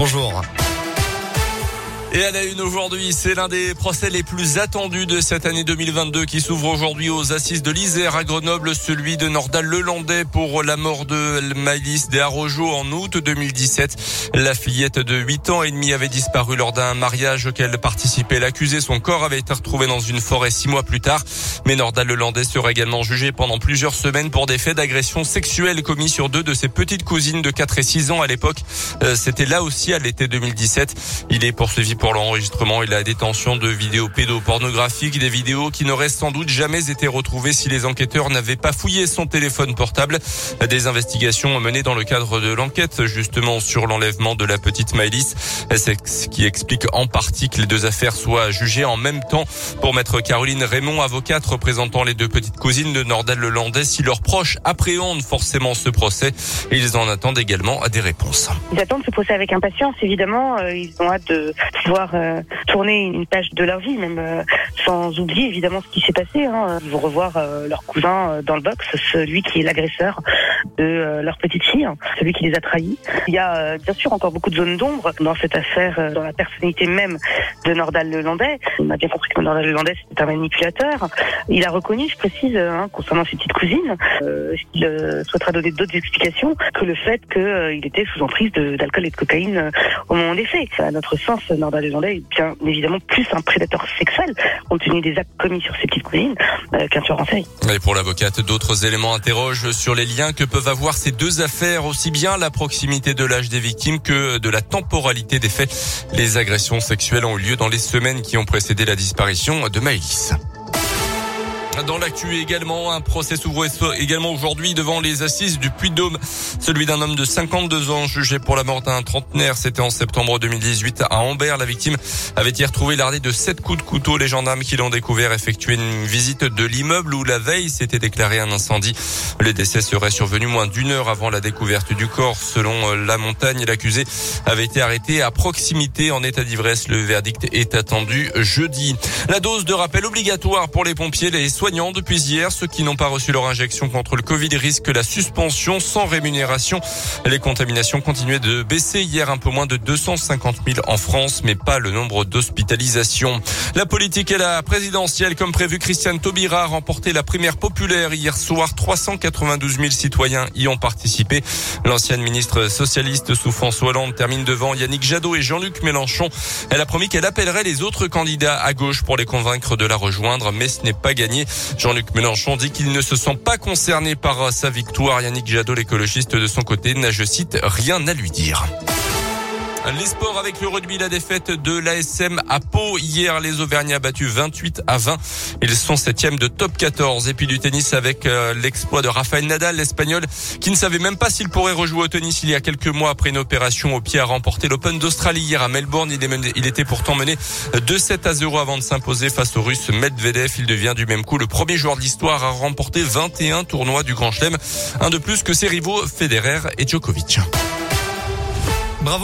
Bonjour. Et à la une aujourd'hui, c'est l'un des procès les plus attendus de cette année 2022 qui s'ouvre aujourd'hui aux assises de l'Isère à Grenoble, celui de Nordal Lelandais pour la mort de Maïlis Desarrojo en août 2017. La fillette de 8 ans et demi avait disparu lors d'un mariage auquel participait l'accusé. Son corps avait été retrouvé dans une forêt six mois plus tard. Mais Nordal Lelandais sera également jugé pendant plusieurs semaines pour des faits d'agression sexuelle commis sur deux de ses petites cousines de 4 et 6 ans à l'époque. Euh, c'était là aussi à l'été 2017. Il est poursuivi pour l'enregistrement et la détention de vidéos pédopornographiques, des vidéos qui n'auraient sans doute jamais été retrouvées si les enquêteurs n'avaient pas fouillé son téléphone portable. Des investigations menées dans le cadre de l'enquête justement sur l'enlèvement de la petite Maëlys. Ce qui explique en partie que les deux affaires soient jugées en même temps pour maître Caroline Raymond, avocate représentant les deux petites cousines de Nordal Lelandais. Si leurs proches appréhendent forcément ce procès, ils en attendent également des réponses. Ils attendent ce procès avec impatience, évidemment. Euh, ils ont hâte de pouvoir euh, tourner une page de leur vie, même euh, sans oublier évidemment ce qui s'est passé. Hein. Ils vont revoir euh, leur cousin dans le box, celui qui est l'agresseur de leur petite fille, celui qui les a trahis. Il y a bien sûr encore beaucoup de zones d'ombre dans cette affaire, dans la personnalité même de Nordal Lelandais. On a bien compris que Nordal Lelandais c'était un manipulateur. Il a reconnu, je précise, hein, concernant ses petites cousines, euh, il souhaitera donner d'autres explications que le fait qu'il était sous emprise d'alcool et de cocaïne au moment des faits. À notre sens, Nordal Lelandais est bien évidemment plus un prédateur sexuel, compte tenu des actes commis sur ses petites cousines, euh, qu'un tueur en. Et pour l'avocate, d'autres éléments interrogent sur les liens que peuvent avoir ces deux affaires, aussi bien la proximité de l'âge des victimes que de la temporalité des faits. Les agressions sexuelles ont eu lieu dans les semaines qui ont précédé la disparition de Maëlys. Dans l'actu également, un procès s'ouvre également aujourd'hui devant les assises du Puy-de-Dôme. Celui d'un homme de 52 ans jugé pour la mort d'un trentenaire. C'était en septembre 2018 à Ambert. La victime avait été retrouvée lardée de sept coups de couteau. Les gendarmes qui l'ont découvert effectuaient une visite de l'immeuble où la veille s'était déclaré un incendie. Le décès serait survenu moins d'une heure avant la découverte du corps. Selon la montagne, l'accusé avait été arrêté à proximité en état d'ivresse. Le verdict est attendu jeudi. La dose de rappel obligatoire pour les pompiers, les soignants depuis hier. Ceux qui n'ont pas reçu leur injection contre le Covid risquent la suspension sans rémunération. Les contaminations continuaient de baisser hier un peu moins de 250 000 en France, mais pas le nombre d'hospitalisations. La politique et la présidentielle, comme prévu, Christiane Taubira a remporté la primaire populaire hier soir. 392 000 citoyens y ont participé. L'ancienne ministre socialiste sous François Hollande termine devant Yannick Jadot et Jean-Luc Mélenchon. Elle a promis qu'elle appellerait les autres candidats à gauche pour les convaincre de la rejoindre, mais ce n'est pas gagné. Jean-Luc Mélenchon dit qu'il ne se sent pas concerné par sa victoire. Yannick Jadot, l'écologiste de son côté, n'a, je cite, rien à lui dire. Les sports avec le rugby, la défaite de l'ASM à Pau. Hier, les Auvergnats battus 28 à 20. Ils sont septièmes de top 14. Et puis du tennis avec euh, l'exploit de Rafael Nadal, l'Espagnol, qui ne savait même pas s'il pourrait rejouer au tennis il y a quelques mois après une opération au pied à remporter l'Open d'Australie hier à Melbourne. Il, il était pourtant mené 2-7 à 0 avant de s'imposer face au Russe Medvedev. Il devient du même coup le premier joueur de l'histoire à remporter 21 tournois du Grand Chelem. Un de plus que ses rivaux Federer et Djokovic.